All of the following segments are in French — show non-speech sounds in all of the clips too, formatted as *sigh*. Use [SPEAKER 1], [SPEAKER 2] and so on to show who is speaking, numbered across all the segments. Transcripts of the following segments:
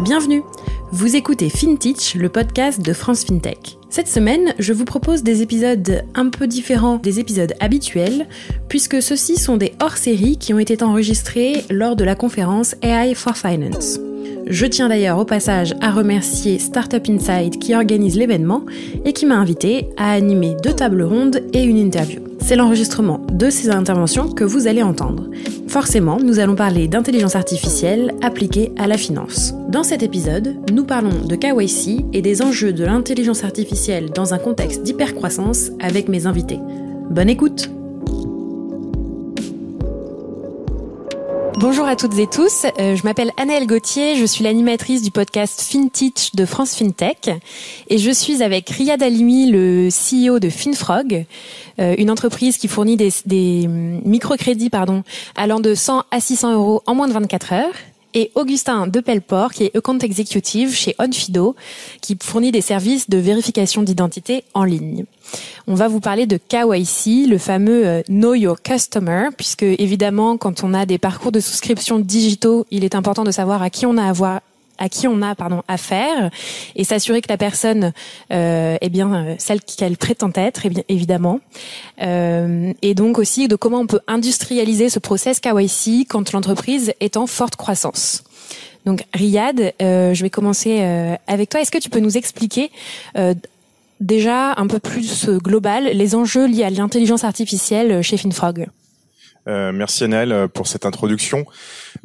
[SPEAKER 1] Bienvenue Vous écoutez FinTech, le podcast de France FinTech. Cette semaine, je vous propose des épisodes un peu différents des épisodes habituels, puisque ceux-ci sont des hors-séries qui ont été enregistrés lors de la conférence AI for Finance. Je tiens d'ailleurs au passage à remercier Startup Inside qui organise l'événement et qui m'a invité à animer deux tables rondes et une interview. C'est l'enregistrement de ces interventions que vous allez entendre. Forcément, nous allons parler d'intelligence artificielle appliquée à la finance. Dans cet épisode, nous parlons de KYC et des enjeux de l'intelligence artificielle dans un contexte d'hypercroissance avec mes invités. Bonne écoute Bonjour à toutes et tous, euh, je m'appelle Annelle Gauthier, je suis l'animatrice du podcast FinTech de France FinTech et je suis avec Riyad Alimi, le CEO de FinFrog, euh, une entreprise qui fournit des, des microcrédits pardon, allant de 100 à 600 euros en moins de 24 heures et Augustin Depelport, qui est account executive chez Onfido, qui fournit des services de vérification d'identité en ligne. On va vous parler de KYC, le fameux euh, Know Your Customer, puisque évidemment, quand on a des parcours de souscription digitaux, il est important de savoir à qui on a à voir à qui on a pardon affaire et s'assurer que la personne euh, est bien euh, celle qu'elle prétend être évidemment euh, et donc aussi de comment on peut industrialiser ce process KYC quand l'entreprise est en forte croissance. Donc Riyad, euh, je vais commencer euh, avec toi. Est-ce que tu peux nous expliquer déjà un peu plus global les enjeux liés à l'intelligence artificielle chez FinFrog?
[SPEAKER 2] Euh, merci Annelle euh, pour cette introduction.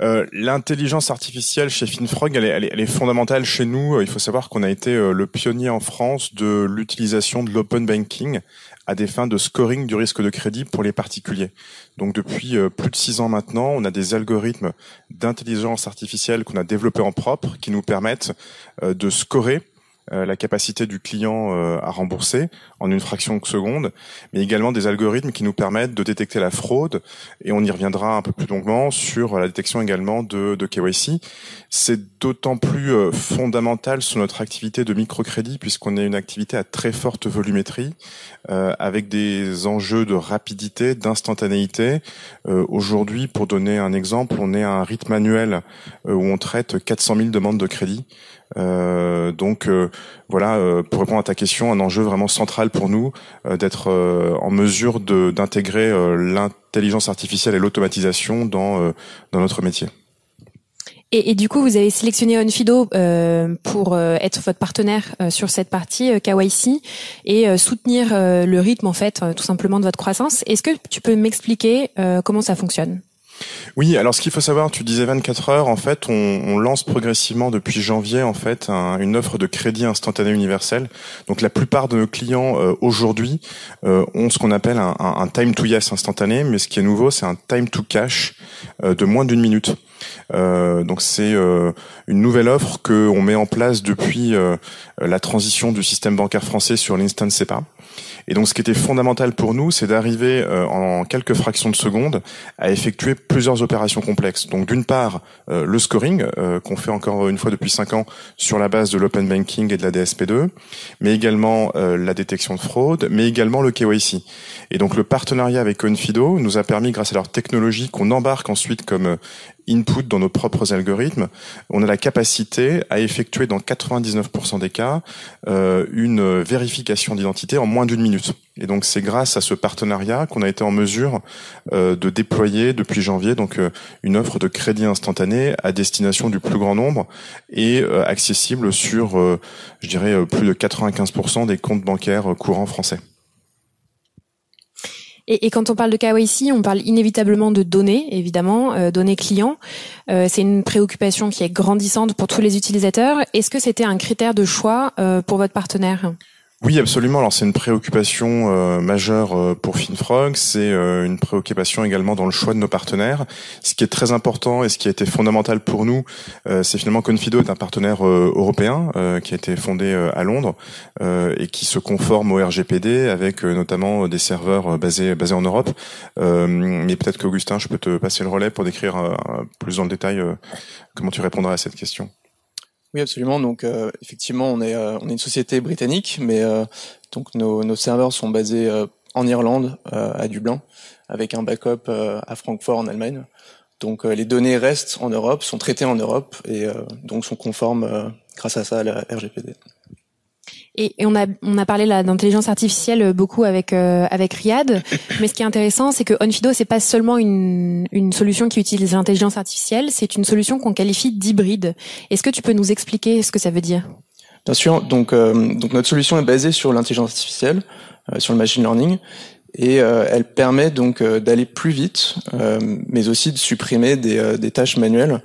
[SPEAKER 2] Euh, L'intelligence artificielle chez FinFrog, elle est, elle, est, elle est, fondamentale chez nous. Euh, il faut savoir qu'on a été le pionnier en France de l'utilisation de l'open banking à des fins de scoring du risque de crédit pour les particuliers. Donc depuis plus de six ans maintenant, on a des algorithmes d'intelligence artificielle qu'on a développés en propre qui nous permettent de scorer euh, la capacité du client euh, à rembourser en une fraction de seconde, mais également des algorithmes qui nous permettent de détecter la fraude, et on y reviendra un peu plus longuement sur la détection également de, de KYC. C'est d'autant plus euh, fondamental sur notre activité de microcrédit, puisqu'on est une activité à très forte volumétrie, avec des enjeux de rapidité, d'instantanéité. Aujourd'hui, pour donner un exemple, on est à un rythme annuel où on traite 400 000 demandes de crédit. Euh, donc euh, voilà, euh, pour répondre à ta question, un enjeu vraiment central pour nous d'être en mesure d'intégrer l'intelligence artificielle et l'automatisation dans, dans notre métier.
[SPEAKER 1] Et, et, du coup, vous avez sélectionné Onfido euh, pour être votre partenaire sur cette partie euh, KYC et soutenir le rythme en fait, tout simplement de votre croissance. Est-ce que tu peux m'expliquer comment ça fonctionne?
[SPEAKER 2] Oui, alors ce qu'il faut savoir, tu disais 24 heures, en fait, on, lance progressivement depuis janvier en fait une offre de crédit instantané universel. Donc la plupart de nos clients euh, aujourd'hui euh, ont ce qu'on appelle un, un, time to yes instantané, mais ce qui est nouveau, c'est un time to cash euh, de moins d'une minute. donc c'est une nouvelle offre que on met en place depuis la transition du système bancaire français sur l'instant SEPA. Et donc, ce qui était fondamental pour nous, c'est d'arriver euh, en quelques fractions de secondes à effectuer plusieurs opérations complexes. Donc, d'une part, euh, le scoring euh, qu'on fait encore une fois depuis cinq ans sur la base de l'open banking et de la DSP2, mais également la détection de fraude, mais également le KYC. Et donc, le partenariat avec Confido nous a permis, grâce à leur technologie qu'on embarque ensuite comme input dans nos propres algorithmes, on a la capacité à effectuer dans 99% des cas euh, une vérification d'identité en moins d'une minute. Et donc c'est grâce à ce partenariat qu'on a été en mesure euh, de déployer depuis janvier donc euh, une offre de crédit instantané à destination du plus grand nombre et euh, accessible sur, euh, je dirais, plus de 95% des comptes bancaires courants français.
[SPEAKER 1] Et, quand on parle de KYC, on parle inévitablement de données, évidemment, euh, données clients. Euh, c'est une préoccupation qui est grandissante pour tous les utilisateurs. Est-ce que c'était un critère de choix euh, pour votre partenaire?
[SPEAKER 2] Oui, absolument. Alors c'est une préoccupation euh, majeure euh, pour FinFrog, c'est euh, une préoccupation également dans le choix de nos partenaires. Ce qui est très important et ce qui a été fondamental pour nous, c'est finalement Confido est un partenaire européen qui a été fondé à Londres et qui se conforme au RGPD avec notamment des serveurs basés basés en Europe. mais peut-être qu'Augustin, je peux te passer le relais pour décrire plus dans le détail comment tu répondras à cette question.
[SPEAKER 3] Oui, absolument. Donc, euh, effectivement, on est, euh, on est une société britannique, mais euh, donc nos, nos, serveurs sont basés en Irlande, à Dublin, avec un backup à Francfort en Allemagne. donc les données restent en Europe, sont traitées en Europe et donc sont conformes grâce à ça à la RGPD.
[SPEAKER 1] Et, on a on a parlé d'intelligence artificielle euh, beaucoup avec euh, avec Riyad, mais ce qui est intéressant, c'est que Onfido c'est pas seulement une une solution qui utilise l'intelligence artificielle, c'est une solution qu'on qualifie d'hybride. Est-ce que tu peux nous expliquer ce que ça veut dire?
[SPEAKER 3] Bien sûr. Donc euh, donc notre solution est basée sur l'intelligence artificielle, sur le machine learning. Et elle permet donc d'aller plus vite, mais aussi de supprimer des, des tâches manuelles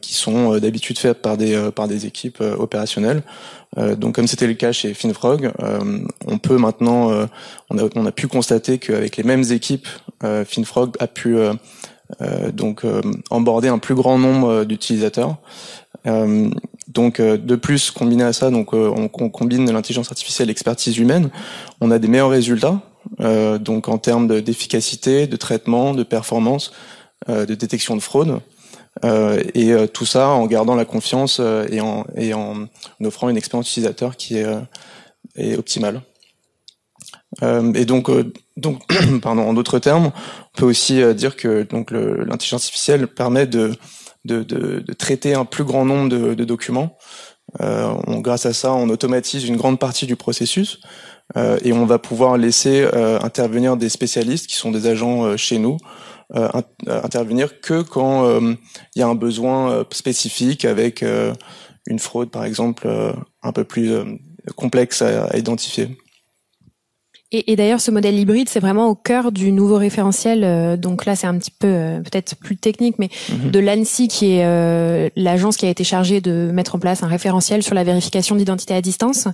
[SPEAKER 3] qui sont d'habitude faites par des par des équipes opérationnelles. Euh, donc comme c'était le cas chez Finfrog, euh, on peut maintenant, euh, on, a, on a pu constater qu'avec les mêmes équipes, Finfrog a pu donc emborder un plus grand nombre d'utilisateurs. donc de plus, combiné à ça, donc on, on combine l'intelligence artificielle, l'expertise humaine, on a des meilleurs résultats. donc en termes d'efficacité, de traitement, de performance, de détection de fraude. Euh, et euh, tout ça en gardant la confiance euh, et en, offrant une expérience utilisateur qui est, optimale. et donc, *clears throat* pardon, en d'autres termes, on peut aussi dire que l'intelligence artificielle permet de, traiter un plus grand nombre de, documents. Grâce à ça, on automatise une grande partie du processus et on va pouvoir laisser intervenir des spécialistes qui sont des agents chez nous intervenir que quand euh, il y a un besoin spécifique avec une fraude, par exemple, un peu plus complexe à identifier.
[SPEAKER 1] Et, et d'ailleurs, ce modèle hybride, c'est vraiment au cœur du nouveau référentiel. Euh, donc là, c'est un petit peu euh, peut-être plus technique, mais mhm. de l'ANSI, qui est euh, l'agence qui a été chargée de mettre en place un référentiel sur la vérification d'identité à distance.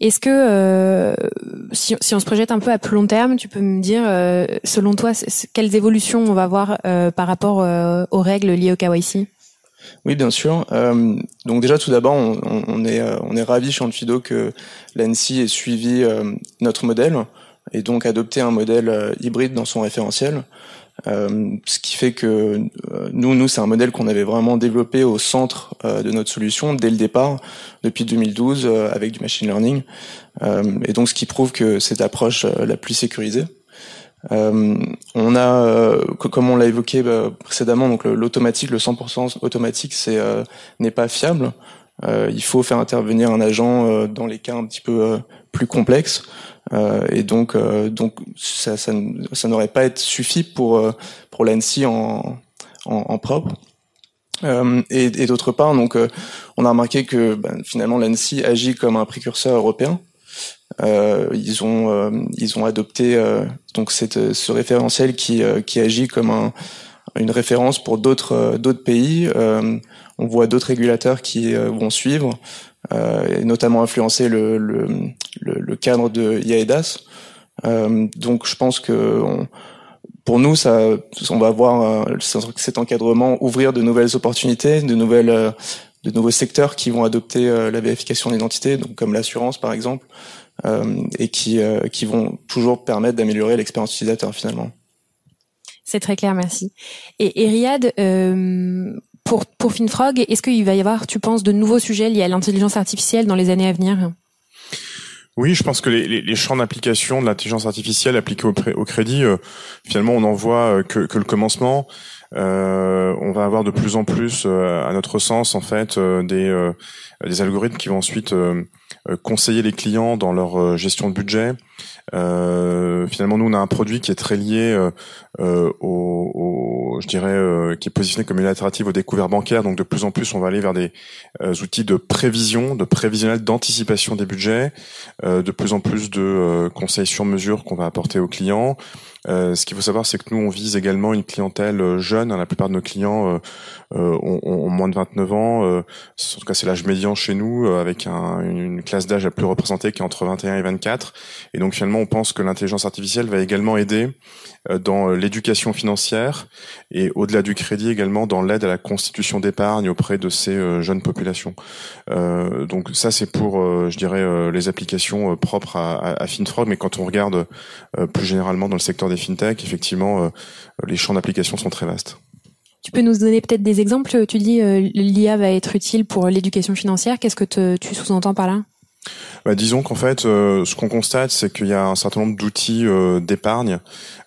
[SPEAKER 1] Est-ce que, si, si, on se projette un peu à plus long terme, tu peux me dire, selon toi, quelles évolutions on va voir par rapport aux règles liées au KYC
[SPEAKER 3] oui, bien sûr. Euh, donc déjà, tout d'abord, on, on, est euh, on est ravi chez Anfido que l'ANSI ait suivi euh, notre modèle et donc adopté un modèle euh, hybride dans son référentiel. ce qui fait que nous, nous, c'est un modèle qu'on avait vraiment développé au centre de notre solution dès le départ, depuis 2012, avec du machine learning. et donc, ce qui prouve que cette approche la plus sécurisée. Euh, on a, euh, comme on l'a évoqué bah, précédemment, donc l'automatique, le 100% automatique, c'est euh, n'est pas fiable. il faut faire intervenir un agent dans les cas un petit peu plus complexes. et donc, donc ça, ça, ça n'aurait pas été suffi pour pour l'ANSI en, en, en propre. Euh, et, et d'autre part, donc, on a remarqué que ben, finalement l'ANSI agit comme un précurseur européen. Euh, ils ont euh, ils ont adopté euh, donc cette, ce référentiel qui qui agit comme un, une référence pour d'autres d'autres pays. on voit d'autres régulateurs qui vont suivre, et notamment influencer le, le, le, cadre de IAEDAS. donc je pense que pour nous, ça, on va voir cet encadrement ouvrir de nouvelles opportunités, de nouvelles, de nouveaux secteurs qui vont adopter la vérification d'identité, donc comme l'assurance par exemple, et qui, euh, qui vont toujours permettre d'améliorer l'expérience utilisateur finalement.
[SPEAKER 1] C'est très clair, merci. Et, et Riyad, euh, pour, pour FinFrog, est-ce qu'il va y avoir, tu penses, de nouveaux sujets liés à l'intelligence artificielle dans les années à venir?
[SPEAKER 2] Oui, je pense que les, les, champs d'application de l'intelligence artificielle appliquée au, au crédit, euh, finalement, on n'en voit que, que, le commencement. Euh, on va avoir de plus en plus, à notre sens, en fait, des, des algorithmes qui vont ensuite euh, conseiller les clients dans leur euh, gestion de budget. Euh, finalement, nous, on a un produit qui est très lié euh, au, au, je dirais, qui est positionné comme une alternative aux découvertes bancaires. Donc, de plus en plus, on va aller vers des outils de prévision, de prévisionnel, d'anticipation des budgets, de plus en plus de conseils sur mesure qu'on va apporter aux clients. Euh, ce qu'il faut savoir, c'est que nous, on vise également une clientèle euh, jeune. La plupart de nos clients euh, ont, moins de 29 ans. en tout cas, c'est l'âge médian chez nous, avec une classe d'âge la plus représentée qui est entre 21 et 24. Et donc, finalement, on pense que l'intelligence artificielle va également aider dans l'éducation financière et au-delà du crédit également dans l'aide à la constitution d'épargne auprès de ces jeunes populations. donc ça c'est pour, je dirais, les applications propres à, à, mais quand on regarde plus généralement dans le secteur des fintechs, effectivement, euh, les champs d'application sont très vastes.
[SPEAKER 1] Tu peux nous donner peut-être des exemples? Tu dis euh, l'IA va être utile pour l'éducation financière. Qu'est-ce que tu sous-entends par là?
[SPEAKER 2] Bah, disons qu'en fait, euh, ce qu'on constate, c'est qu'il y a un certain nombre d'outils euh, d'épargne,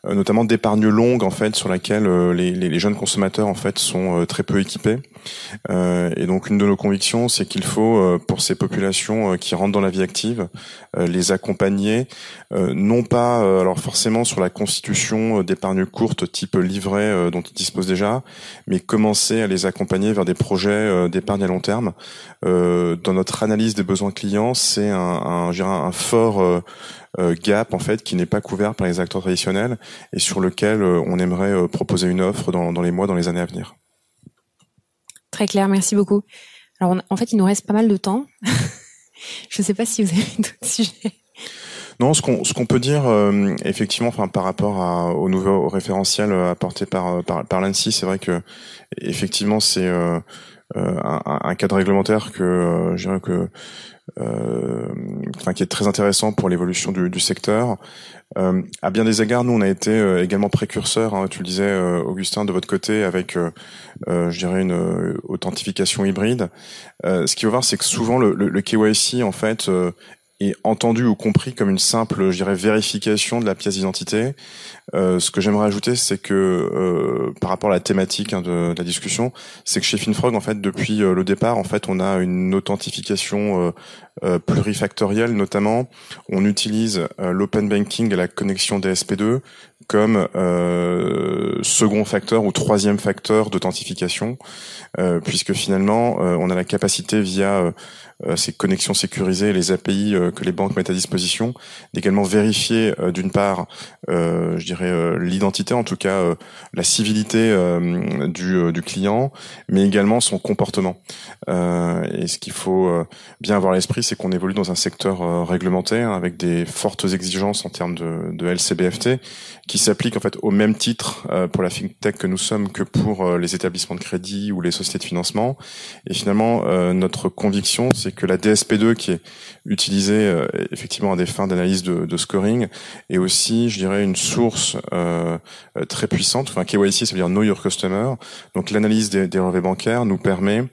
[SPEAKER 2] euh, notamment d'épargne longue en fait, sur laquelle les, les, jeunes consommateurs en fait sont très peu équipés. Et donc, une de nos convictions, c'est qu'il faut, pour ces populations qui rentrent dans la vie active, les accompagner, non pas alors forcément sur la constitution d'épargne courte type livret dont ils disposent déjà, mais commencer à les accompagner vers des projets d'épargne à long terme. dans notre analyse des besoins clients, c'est un un, un, fort euh, euh, gap en fait qui n'est pas couvert par les acteurs traditionnels et sur lequel euh, on aimerait proposer une offre dans, les mois, dans les années à venir.
[SPEAKER 1] Très clair, merci beaucoup. Alors en fait, il nous reste pas mal de temps. *laughs* Je ne sais pas si vous avez *laughs* d'autres sujets.
[SPEAKER 2] Non, ce qu'on ce qu'on peut dire effectivement, enfin par rapport au nouveau référentiel apporté par par, par l'ANSI, c'est vrai que effectivement c'est un, un, cadre réglementaire que je dirais que euh, enfin, qui est très intéressant pour l'évolution du, du, secteur. Euh, à bien des égards, nous, on a été euh, également précurseurs, hein, tu le disais, euh, Augustin, de votre côté, avec, je dirais, une authentification hybride. ce qu'il faut voir, c'est que souvent, le, le, le KYC, en fait, est entendu ou compris comme une simple, je dirais, vérification de la pièce d'identité. Euh, ce que j'aimerais ajouter, c'est que euh, par rapport à la thématique hein, de, la discussion, c'est que chez FinFrog, en fait, depuis euh, le départ, en fait, on a une authentification euh, plurifactorielle, notamment. On utilise l'open banking et la connexion DSP2 comme second facteur ou troisième facteur d'authentification, puisque finalement, on a la capacité via euh, ces connexions sécurisées, les API euh, que les banques mettent à disposition, d'également vérifier euh, d'une part, je dirais l'identité, en tout cas la civilité du, du, client, mais également son comportement. et ce qu'il faut bien avoir à l'esprit, c'est qu'on évolue dans un secteur réglementaire avec des fortes exigences en termes de, de LCBFT qui s'appliquent en fait au même titre pour la fintech que nous sommes que pour les établissements de crédit ou les sociétés de financement. Et finalement, notre conviction, c'est que la DSP2 qui est utilisée euh, effectivement à des fins d'analyse de, scoring est aussi, je dirais, une source euh, euh, très puissante. Enfin, KYC, ça veut dire Know Your Customer. Donc l'analyse des, des relevés bancaires nous permet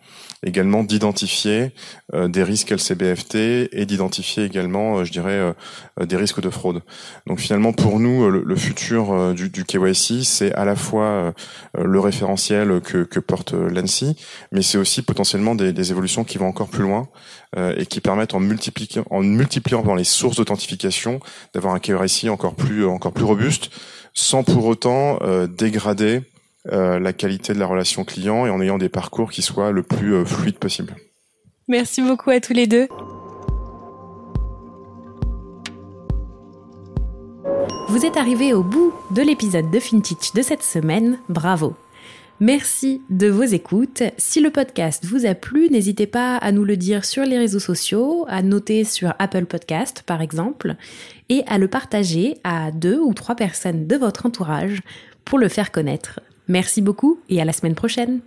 [SPEAKER 2] également d'identifier euh, des risques LCBFT et d'identifier également, euh, je dirais, euh, des risques de fraude. Donc finalement, pour nous, le, futur du, KYC, c'est à la fois le référentiel que, que porte l'ANSI, mais c'est aussi potentiellement des, des, évolutions qui vont encore plus loin et qui permettent en multipliant, en multipliant les sources d'authentification d'avoir un KYC encore plus, encore plus robuste, sans pour autant dégrader euh, la qualité de la relation client et en ayant des parcours qui soient le plus euh, fluide possible.
[SPEAKER 1] Merci beaucoup à tous les deux. Vous êtes arrivés au bout de l'épisode de FinTech de cette semaine, bravo. Merci de vos écoutes. Si le podcast vous a plu, n'hésitez pas à nous le dire sur les réseaux sociaux, à noter sur Apple Podcast par exemple, et à le partager à deux ou trois personnes de votre entourage pour le faire connaître. Merci beaucoup et à la semaine prochaine.